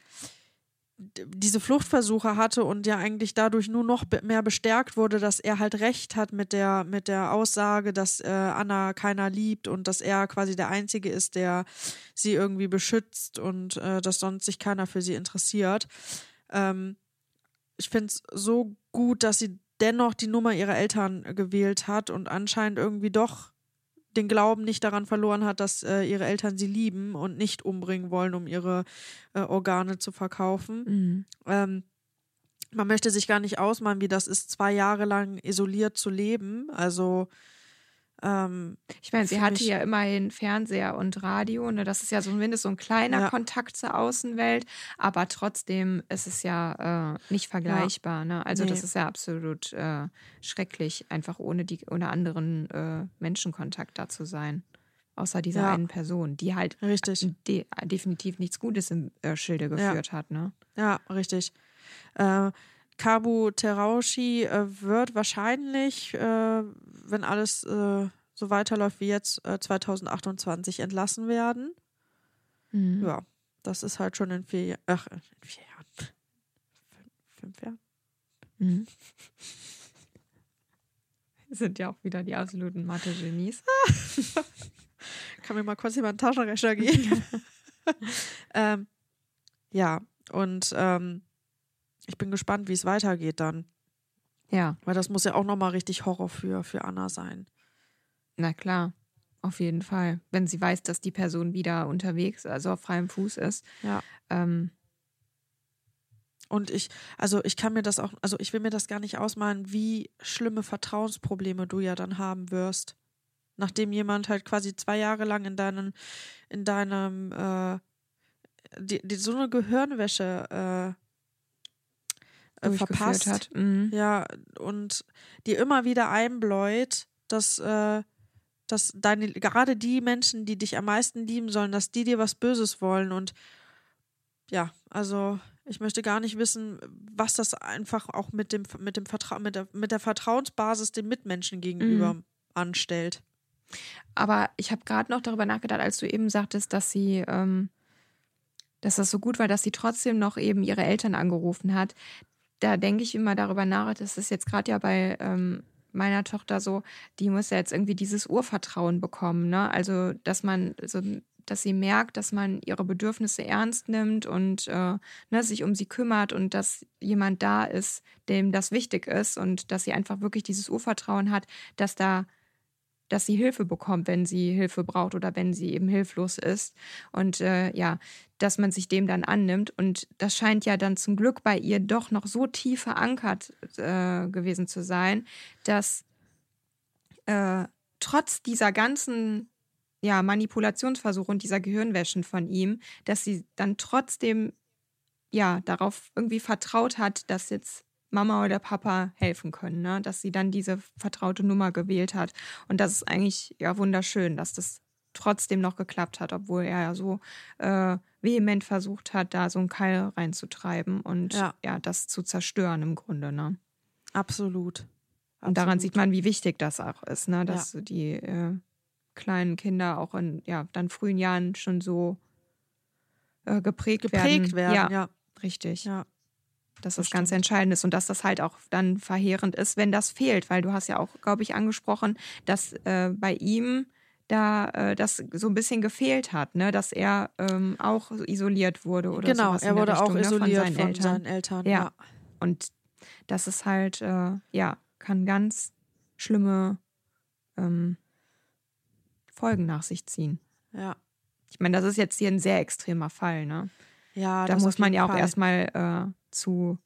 [SPEAKER 1] diese Fluchtversuche hatte und ja eigentlich dadurch nur noch mehr bestärkt wurde, dass er halt recht hat mit der mit der Aussage, dass äh, Anna keiner liebt und dass er quasi der einzige ist, der sie irgendwie beschützt und äh, dass sonst sich keiner für sie interessiert. Ähm, ich finde es so gut, dass sie dennoch die Nummer ihrer Eltern gewählt hat und anscheinend irgendwie doch den Glauben nicht daran verloren hat, dass äh, ihre Eltern sie lieben und nicht umbringen wollen, um ihre äh, Organe zu verkaufen. Mhm. Ähm, man möchte sich gar nicht ausmalen, wie das ist, zwei Jahre lang isoliert zu leben. Also
[SPEAKER 2] ähm, ich meine, sie hatte ja immerhin Fernseher und Radio, ne? Das ist ja zumindest so ein kleiner ja. Kontakt zur Außenwelt, aber trotzdem ist es ja äh, nicht vergleichbar. Ja. Ne? Also nee. das ist ja absolut äh, schrecklich, einfach ohne die, ohne anderen äh, Menschen Kontakt da zu sein. Außer dieser ja. einen Person, die halt
[SPEAKER 1] richtig.
[SPEAKER 2] De definitiv nichts Gutes im äh, Schilde geführt hat. Ne?
[SPEAKER 1] Ja, richtig. Äh, Kabu Terauchi äh, wird wahrscheinlich, äh, wenn alles äh, so weiterläuft wie jetzt, 2028 äh, entlassen werden. Mhm. Ja, das ist halt schon in vier, ach, in vier Jahren. Fünf, fünf Jahren. Mhm. *laughs*
[SPEAKER 2] Sind ja auch wieder die absoluten Mathe-Genies. *laughs*
[SPEAKER 1] Kann mir mal kurz jemand einen Taschenrechner geben? *laughs* ähm, ja, und ähm, ich bin gespannt, wie es weitergeht dann.
[SPEAKER 2] Ja.
[SPEAKER 1] Weil das muss ja auch nochmal richtig Horror für, für Anna sein.
[SPEAKER 2] Na klar, auf jeden Fall. Wenn sie weiß, dass die Person wieder unterwegs, also auf freiem Fuß ist.
[SPEAKER 1] Ja. Ähm. Und ich, also ich kann mir das auch, also ich will mir das gar nicht ausmalen, wie schlimme Vertrauensprobleme du ja dann haben wirst. Nachdem jemand halt quasi zwei Jahre lang in deinen, in deinem, äh, die, die so eine Gehirnwäsche äh, äh, verpasst hat. Mhm. Ja, und dir immer wieder einbläut, dass, äh, dass deine, gerade die Menschen, die dich am meisten lieben sollen, dass die dir was Böses wollen. Und ja, also ich möchte gar nicht wissen, was das einfach auch mit dem, mit dem Vertra mit der, mit der Vertrauensbasis den Mitmenschen gegenüber mhm. anstellt.
[SPEAKER 2] Aber ich habe gerade noch darüber nachgedacht, als du eben sagtest, dass sie, ähm, dass das so gut war, dass sie trotzdem noch eben ihre Eltern angerufen hat. Da denke ich immer darüber nach, das ist jetzt gerade ja bei ähm, meiner Tochter so, die muss ja jetzt irgendwie dieses Urvertrauen bekommen, ne? Also, dass man so dass sie merkt, dass man ihre Bedürfnisse ernst nimmt und äh, ne, sich um sie kümmert und dass jemand da ist, dem das wichtig ist und dass sie einfach wirklich dieses Urvertrauen hat, dass da dass sie Hilfe bekommt, wenn sie Hilfe braucht oder wenn sie eben hilflos ist. Und äh, ja, dass man sich dem dann annimmt. Und das scheint ja dann zum Glück bei ihr doch noch so tief verankert äh, gewesen zu sein, dass äh, trotz dieser ganzen ja, Manipulationsversuche und dieser Gehirnwäschen von ihm, dass sie dann trotzdem ja darauf irgendwie vertraut hat, dass jetzt Mama oder Papa helfen können, ne? dass sie dann diese vertraute Nummer gewählt hat. Und das ist eigentlich ja wunderschön, dass das trotzdem noch geklappt hat, obwohl er ja so äh, vehement versucht hat, da so einen Keil reinzutreiben und ja. ja, das zu zerstören im Grunde. Ne?
[SPEAKER 1] Absolut.
[SPEAKER 2] Und daran sieht man, wie wichtig das auch ist, ne? dass ja. die äh, kleinen Kinder auch in ja, dann frühen Jahren schon so äh, geprägt,
[SPEAKER 1] geprägt werden. werden.
[SPEAKER 2] Ja,
[SPEAKER 1] ja.
[SPEAKER 2] richtig.
[SPEAKER 1] Ja.
[SPEAKER 2] Dass das, das ganz entscheidend ist und dass das halt auch dann verheerend ist, wenn das fehlt, weil du hast ja auch, glaube ich, angesprochen, dass äh, bei ihm da äh, das so ein bisschen gefehlt hat, ne? dass er ähm, auch isoliert wurde oder
[SPEAKER 1] genau, er wurde
[SPEAKER 2] Richtung,
[SPEAKER 1] auch
[SPEAKER 2] ne?
[SPEAKER 1] isoliert
[SPEAKER 2] von, seinen, Eltern.
[SPEAKER 1] seinen Eltern.
[SPEAKER 2] Ja.
[SPEAKER 1] ja.
[SPEAKER 2] Und das ist halt, äh, ja, kann ganz schlimme ähm, Folgen nach sich ziehen.
[SPEAKER 1] Ja.
[SPEAKER 2] Ich meine, das ist jetzt hier ein sehr extremer Fall, ne?
[SPEAKER 1] Ja,
[SPEAKER 2] da muss man ja auch Fall. erstmal äh, zu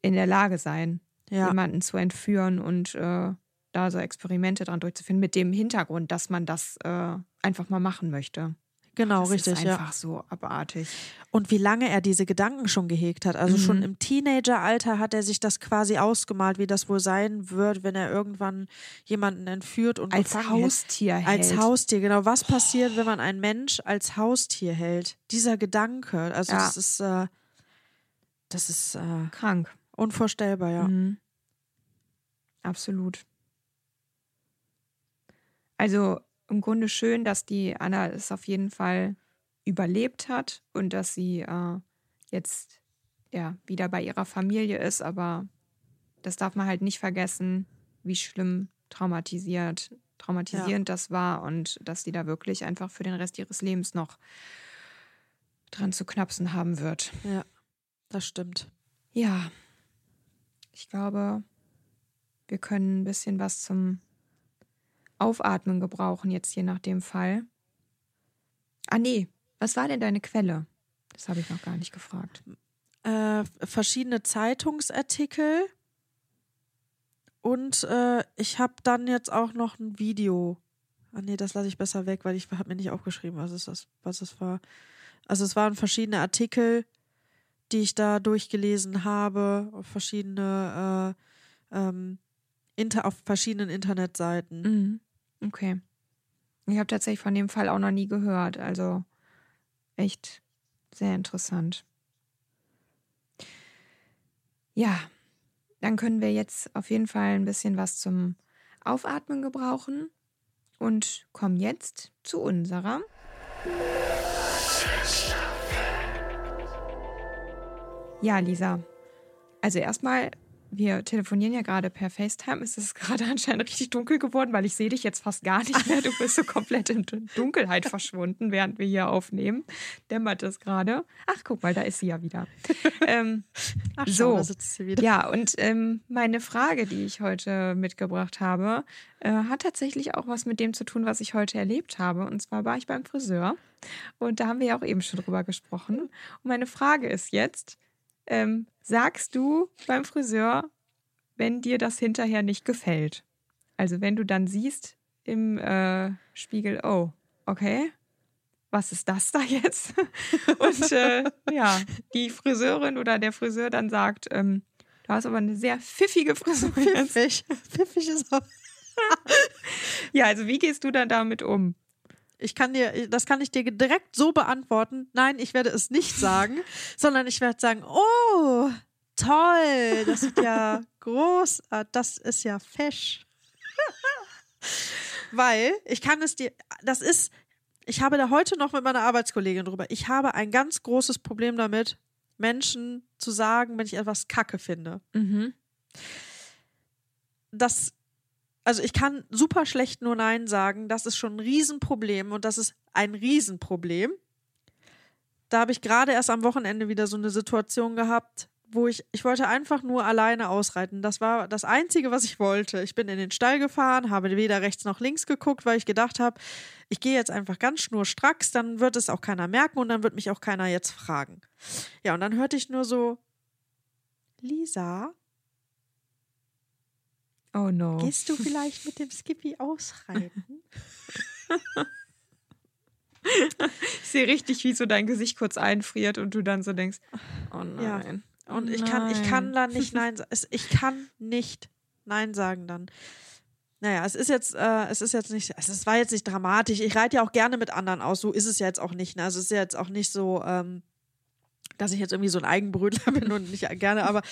[SPEAKER 2] in der Lage sein, ja. jemanden zu entführen und äh, da so Experimente dran durchzuführen, mit dem Hintergrund, dass man das äh, einfach mal machen möchte.
[SPEAKER 1] Genau,
[SPEAKER 2] das
[SPEAKER 1] richtig.
[SPEAKER 2] Ist einfach
[SPEAKER 1] ja.
[SPEAKER 2] so abartig.
[SPEAKER 1] Und wie lange er diese Gedanken schon gehegt hat. Also mhm. schon im Teenageralter hat er sich das quasi ausgemalt, wie das wohl sein wird, wenn er irgendwann jemanden entführt und
[SPEAKER 2] als Haustier hält.
[SPEAKER 1] Als Haustier, genau. Was passiert, wenn man einen Mensch als Haustier hält? Dieser Gedanke. Also ja. das ist, äh, das ist äh,
[SPEAKER 2] krank.
[SPEAKER 1] Unvorstellbar, ja.
[SPEAKER 2] Mhm. Absolut. Also im Grunde schön, dass die Anna es auf jeden Fall überlebt hat und dass sie äh, jetzt ja wieder bei ihrer Familie ist, aber das darf man halt nicht vergessen, wie schlimm traumatisiert, traumatisierend ja. das war und dass sie da wirklich einfach für den Rest ihres Lebens noch dran zu knapsen haben wird.
[SPEAKER 1] Ja, das stimmt.
[SPEAKER 2] Ja, ich glaube, wir können ein bisschen was zum Aufatmen gebrauchen, jetzt hier nach dem Fall. Ah, nee. Was war denn deine Quelle? Das habe ich noch gar nicht gefragt.
[SPEAKER 1] Äh, verschiedene Zeitungsartikel. Und äh, ich habe dann jetzt auch noch ein Video. Ah, nee, das lasse ich besser weg, weil ich habe mir nicht aufgeschrieben, was es, was es war. Also es waren verschiedene Artikel, die ich da durchgelesen habe, verschiedene, äh, ähm, inter, auf verschiedenen Internetseiten.
[SPEAKER 2] Mhm. Okay. Ich habe tatsächlich von dem Fall auch noch nie gehört. Also echt sehr interessant. Ja, dann können wir jetzt auf jeden Fall ein bisschen was zum Aufatmen gebrauchen und kommen jetzt zu unserer. Ja, Lisa. Also erstmal wir telefonieren ja gerade per FaceTime. Es ist *laughs* gerade anscheinend richtig dunkel geworden, weil ich sehe dich jetzt fast gar nicht mehr. Du bist so komplett in Dunkelheit verschwunden, während wir hier aufnehmen. Dämmert es gerade. Ach, guck mal, da ist sie ja wieder. *laughs* Ähm,
[SPEAKER 1] Ach, so, sitzt sie wieder.
[SPEAKER 2] Ja, und ähm, meine Frage, die ich heute mitgebracht habe, äh, hat tatsächlich auch was mit dem zu tun, was ich heute erlebt habe. Und zwar war ich beim Friseur. Und da haben wir ja auch eben schon drüber gesprochen. Und meine Frage ist jetzt, ähm, sagst du beim Friseur, wenn dir das hinterher nicht gefällt? Also wenn du dann siehst im äh, Spiegel, oh, okay, was ist das da jetzt? *laughs* Und äh, ja, die Friseurin oder der Friseur dann sagt, ähm, du hast aber eine sehr pfiffige Frisur.
[SPEAKER 1] Pfiffig. Pfiffig ist auch. *laughs*
[SPEAKER 2] ja, also wie gehst du dann damit um?
[SPEAKER 1] Ich kann dir, das kann ich dir direkt so beantworten. Nein, ich werde es nicht sagen, *laughs* sondern ich werde sagen, oh, toll, das ist ja *laughs* groß, das ist ja fesch. Weil ich kann es dir, das ist, ich habe da heute noch mit meiner Arbeitskollegin drüber. Ich habe ein ganz großes Problem damit, Menschen zu sagen, wenn ich etwas Kacke finde.
[SPEAKER 2] Mhm.
[SPEAKER 1] Das, also ich kann super schlecht nur Nein sagen. Das ist schon ein Riesenproblem und das ist ein Riesenproblem. Da habe ich gerade erst am Wochenende wieder so eine Situation gehabt, wo ich, ich wollte einfach nur alleine ausreiten. Das war das Einzige, was ich wollte. Ich bin in den Stall gefahren, habe weder rechts noch links geguckt, weil ich gedacht habe, ich gehe jetzt einfach ganz schnurstracks, dann wird es auch keiner merken und dann wird mich auch keiner jetzt fragen. Ja, und dann hörte ich nur so, Lisa,
[SPEAKER 2] Oh no.
[SPEAKER 1] gehst du vielleicht *laughs* mit dem Skippy ausreiten?
[SPEAKER 2] Ich sehe richtig, wie so dein Gesicht kurz einfriert und du dann so denkst, oh
[SPEAKER 1] Ja.
[SPEAKER 2] nein.
[SPEAKER 1] Und
[SPEAKER 2] Oh
[SPEAKER 1] ich kann, ich kann dann *laughs* nicht Nein sagen. Ich kann nicht Nein sagen dann. Naja, es ist jetzt, äh, es ist jetzt nicht, es ist- war jetzt nicht dramatisch. Ich reite ja auch gerne mit anderen aus. So ist es ja jetzt auch nicht. Ne? Also es ist ja jetzt auch nicht so, ähm, dass ich jetzt irgendwie so ein Eigenbrötler *laughs* bin und nicht gerne, aber,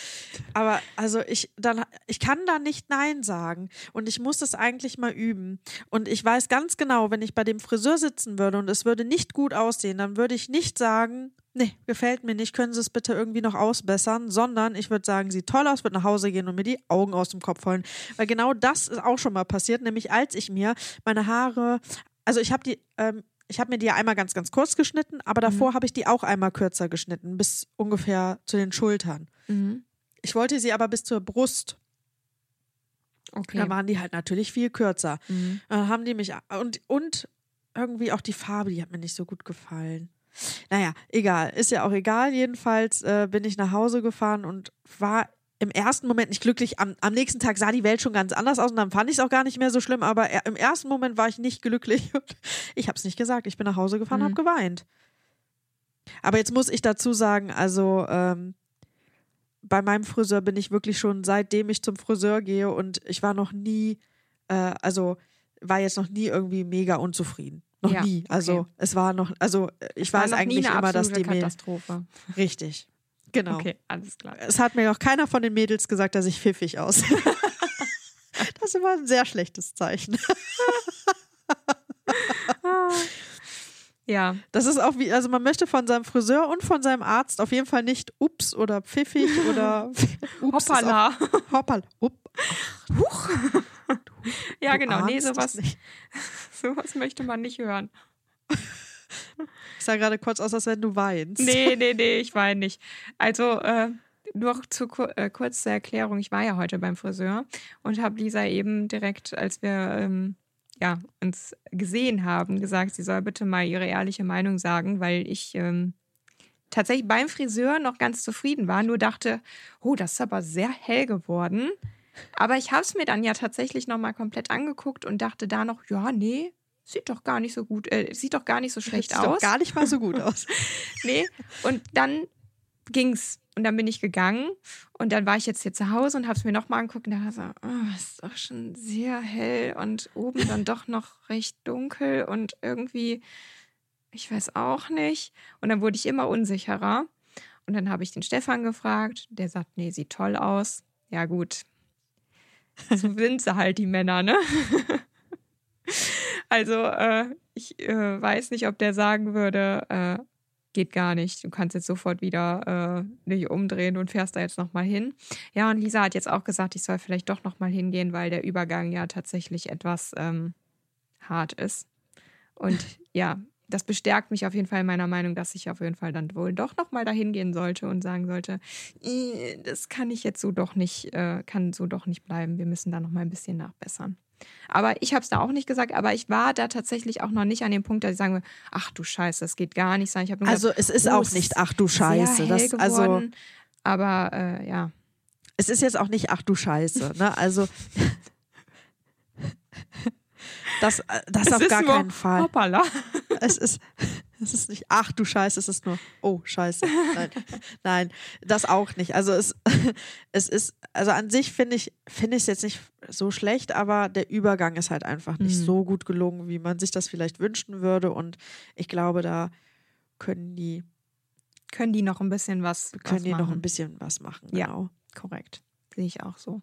[SPEAKER 1] aber also ich dann, ich kann da nicht Nein sagen und ich muss das eigentlich mal üben. Und ich weiß ganz genau, wenn ich bei dem Friseur sitzen würde und es würde nicht gut aussehen, dann würde ich nicht sagen, nee, gefällt mir nicht, können Sie es bitte irgendwie noch ausbessern, sondern ich würde sagen, sieht toll aus, würde nach Hause gehen und mir die Augen aus dem Kopf holen. Weil genau das ist auch schon mal passiert, nämlich als ich mir meine Haare, also ich habe die, ähm, ich habe mir die einmal ganz, ganz kurz geschnitten, aber davor habe ich die auch einmal kürzer geschnitten, bis ungefähr zu den Schultern.
[SPEAKER 2] Mhm.
[SPEAKER 1] Ich wollte sie aber bis zur Brust.
[SPEAKER 2] Okay.
[SPEAKER 1] Da waren die halt natürlich viel kürzer.
[SPEAKER 2] Mhm.
[SPEAKER 1] Dann haben die mich und, und irgendwie auch die Farbe, die hat mir nicht so gut gefallen. Naja, egal, ist ja auch egal. Jedenfalls äh, bin ich nach Hause gefahren und war im ersten Moment nicht glücklich. Am, am nächsten Tag sah die Welt schon ganz anders aus und dann fand ich es auch gar nicht mehr so schlimm. Aber er, im ersten Moment war ich nicht glücklich *laughs* und ich habe es nicht gesagt. Ich bin nach Hause gefahren,
[SPEAKER 2] Mhm.
[SPEAKER 1] habe geweint. Aber jetzt muss ich dazu sagen, also ähm, bei meinem Friseur bin ich wirklich schon seitdem ich zum Friseur gehe und ich war noch nie, äh, also war jetzt noch nie irgendwie mega unzufrieden. Noch
[SPEAKER 2] Ja,
[SPEAKER 1] nie. Also
[SPEAKER 2] okay.
[SPEAKER 1] es war noch, also ich
[SPEAKER 2] War
[SPEAKER 1] weiß eigentlich immer, dass die mir
[SPEAKER 2] Katastrophe.
[SPEAKER 1] richtig. Genau.
[SPEAKER 2] Okay, alles klar.
[SPEAKER 1] Es hat mir auch keiner von den Mädels gesagt, dass ich pfiffig aussehe. *laughs* das ist immer ein sehr schlechtes Zeichen. *laughs*
[SPEAKER 2] Ja,
[SPEAKER 1] Das ist auch wie, also man möchte von seinem Friseur und von seinem Arzt auf jeden Fall nicht ups oder pfiffig oder *laughs* ups ist auch-
[SPEAKER 2] hoppala.
[SPEAKER 1] Hoppal. Up.
[SPEAKER 2] Ja,
[SPEAKER 1] Du
[SPEAKER 2] genau. Nee,
[SPEAKER 1] ahnst es
[SPEAKER 2] sowas, sowas möchte man nicht hören.
[SPEAKER 1] Ich sah gerade kurz aus, als wenn du weinst.
[SPEAKER 2] Nee, nee, nee, ich weine nicht. Also, äh, nur zu äh, kurz zur Erklärung, ich war ja heute beim Friseur und habe Lisa eben direkt, als wir ähm, ja, uns gesehen haben, gesagt, sie soll bitte mal ihre ehrliche Meinung sagen, weil ich ähm, tatsächlich beim Friseur noch ganz zufrieden war, nur dachte, oh, das ist aber sehr hell geworden. Aber ich habe es mir dann ja tatsächlich nochmal komplett angeguckt und dachte da noch, ja, nee, sieht doch gar nicht so gut, äh, sieht doch gar nicht so *laughs* schlecht
[SPEAKER 1] Sieht
[SPEAKER 2] aus.
[SPEAKER 1] doch gar nicht mal so gut *laughs* aus.
[SPEAKER 2] Nee. Und dann ging's. Und dann bin ich gegangen und dann war ich jetzt hier zu Hause und habe es mir nochmal angeguckt und dachte so, oh, ist doch schon sehr hell und oben dann doch noch recht dunkel und irgendwie, ich weiß auch nicht. Und dann wurde ich immer unsicherer. Und dann habe ich den Stefan gefragt, der sagt, nee, sieht toll aus. Ja, gut. So sind sie halt, die Männer, ne? *laughs* Also, äh, ich äh, weiß nicht, ob der sagen würde, äh, geht gar nicht. Du kannst jetzt sofort wieder äh, dich umdrehen und fährst da jetzt nochmal hin. Ja, und Lisa hat jetzt auch gesagt, ich soll vielleicht doch nochmal hingehen, weil der Übergang ja tatsächlich etwas ähm, hart ist. Und *laughs* ja, das bestärkt mich auf jeden Fall in meiner Meinung, dass ich auf jeden Fall dann wohl doch nochmal dahin gehen sollte und sagen sollte, "Äh, das kann ich jetzt so doch nicht, äh, kann so doch nicht bleiben. Wir müssen da nochmal ein bisschen nachbessern. Aber ich habe es da auch nicht gesagt, aber ich war da tatsächlich auch noch nicht an dem Punkt, dass ich sagen würde, ach du Scheiße, das geht gar nicht sein.
[SPEAKER 1] Also
[SPEAKER 2] gedacht,
[SPEAKER 1] es ist
[SPEAKER 2] oh,
[SPEAKER 1] auch nicht, ach du Scheiße. Das, also
[SPEAKER 2] geworden. aber äh, ja,
[SPEAKER 1] es ist jetzt auch nicht, ach du Scheiße. Ne? Also *laughs* das, äh, das
[SPEAKER 2] Es
[SPEAKER 1] auf gar keinen Fall.
[SPEAKER 2] hoppala.
[SPEAKER 1] Es ist, *laughs* es ist nicht, ach du Scheiße, es ist nur, oh Scheiße. Nein, *laughs* nein das auch nicht. Also es, *laughs* es ist, also an sich finde ich, finde ich es jetzt nicht so schlecht, aber der Übergang ist halt einfach nicht
[SPEAKER 2] Mhm.
[SPEAKER 1] so gut gelungen, wie man sich das vielleicht wünschen würde. Und ich glaube, da können die,
[SPEAKER 2] Können die noch ein bisschen was,
[SPEAKER 1] können
[SPEAKER 2] was
[SPEAKER 1] die noch
[SPEAKER 2] machen.
[SPEAKER 1] ein bisschen was machen.
[SPEAKER 2] Ja.
[SPEAKER 1] Genau.
[SPEAKER 2] Sehe ich auch so.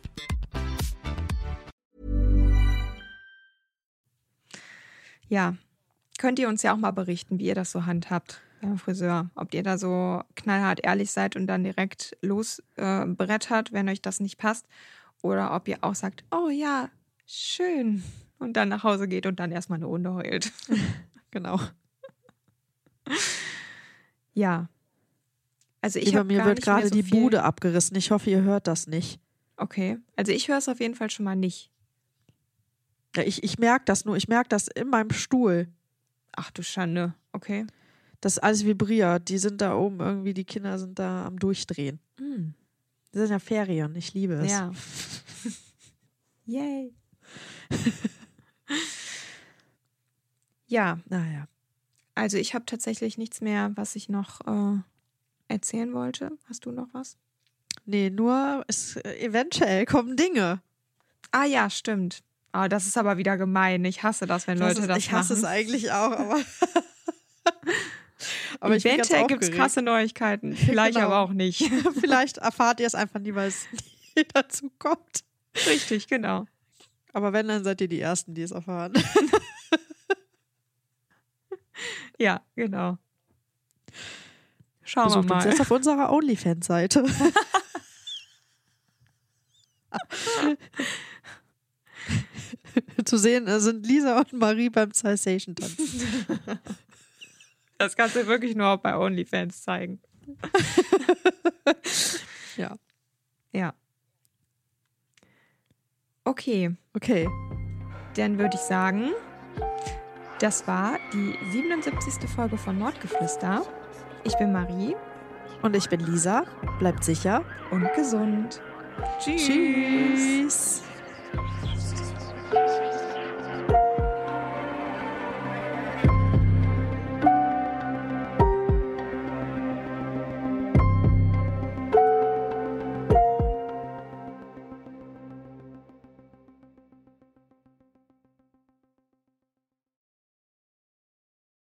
[SPEAKER 2] Ja, könnt ihr uns ja auch mal berichten, wie ihr das so handhabt beim Friseur. Ob ihr da so knallhart ehrlich seid und dann direkt losbrettert, äh, wenn euch das nicht passt. Oder ob ihr auch sagt, oh ja, schön. Und dann nach Hause geht und dann erstmal eine Runde heult. *laughs*
[SPEAKER 1] Genau.
[SPEAKER 2] ja. Also ich
[SPEAKER 1] Über mir wird gerade
[SPEAKER 2] so
[SPEAKER 1] die Bude abgerissen. Ich hoffe, ihr hört das nicht.
[SPEAKER 2] Okay. Also ich höre es auf jeden Fall schon mal nicht.
[SPEAKER 1] Ja, ich ich merke das nur. Ich merke das in meinem Stuhl.
[SPEAKER 2] Ach du Schande. Okay.
[SPEAKER 1] Das alles vibriert. Die sind da oben irgendwie, die Kinder sind da am Durchdrehen.
[SPEAKER 2] Hm.
[SPEAKER 1] Das sind ja Ferien. Ich liebe es.
[SPEAKER 2] Ja. *laughs* Yay. *laughs* ja,
[SPEAKER 1] Naja.
[SPEAKER 2] also ich habe tatsächlich nichts mehr, was ich noch äh, erzählen wollte. Hast du noch was?
[SPEAKER 1] Nee, nur es, äh, eventuell kommen Dinge.
[SPEAKER 2] Ah ja, stimmt. Ah, das ist aber wieder gemein. Ich hasse das, wenn Leute
[SPEAKER 1] ist,
[SPEAKER 2] das
[SPEAKER 1] ich hasse
[SPEAKER 2] machen.
[SPEAKER 1] es eigentlich auch, aber. *laughs* aber ich
[SPEAKER 2] Eventuell gibt es krasse Neuigkeiten. *laughs* Vielleicht
[SPEAKER 1] Genau.
[SPEAKER 2] aber auch nicht. *laughs*
[SPEAKER 1] Vielleicht erfahrt ihr es einfach nie, weil es nie dazu kommt.
[SPEAKER 2] Richtig, genau.
[SPEAKER 1] Aber wenn, dann seid ihr die Ersten, die es erfahren.
[SPEAKER 2] Ja, genau. Schauen
[SPEAKER 1] Besucht
[SPEAKER 2] wir
[SPEAKER 1] uns
[SPEAKER 2] mal.
[SPEAKER 1] jetzt auf unserer OnlyFans-Seite. Zu sehen äh, sind Lisa und Marie beim Cessation tanzen. *laughs*
[SPEAKER 2] Das kannst du wirklich nur bei OnlyFans zeigen. *laughs*
[SPEAKER 1] Ja.
[SPEAKER 2] Ja. Okay,
[SPEAKER 1] Okay.
[SPEAKER 2] dann würde ich sagen, das war die 77. Folge von Nordgeflüster. Ich bin Marie
[SPEAKER 1] Und ich bin Lisa. Bleibt sicher.
[SPEAKER 2] und gesund. Tschüss.
[SPEAKER 1] Tschüss.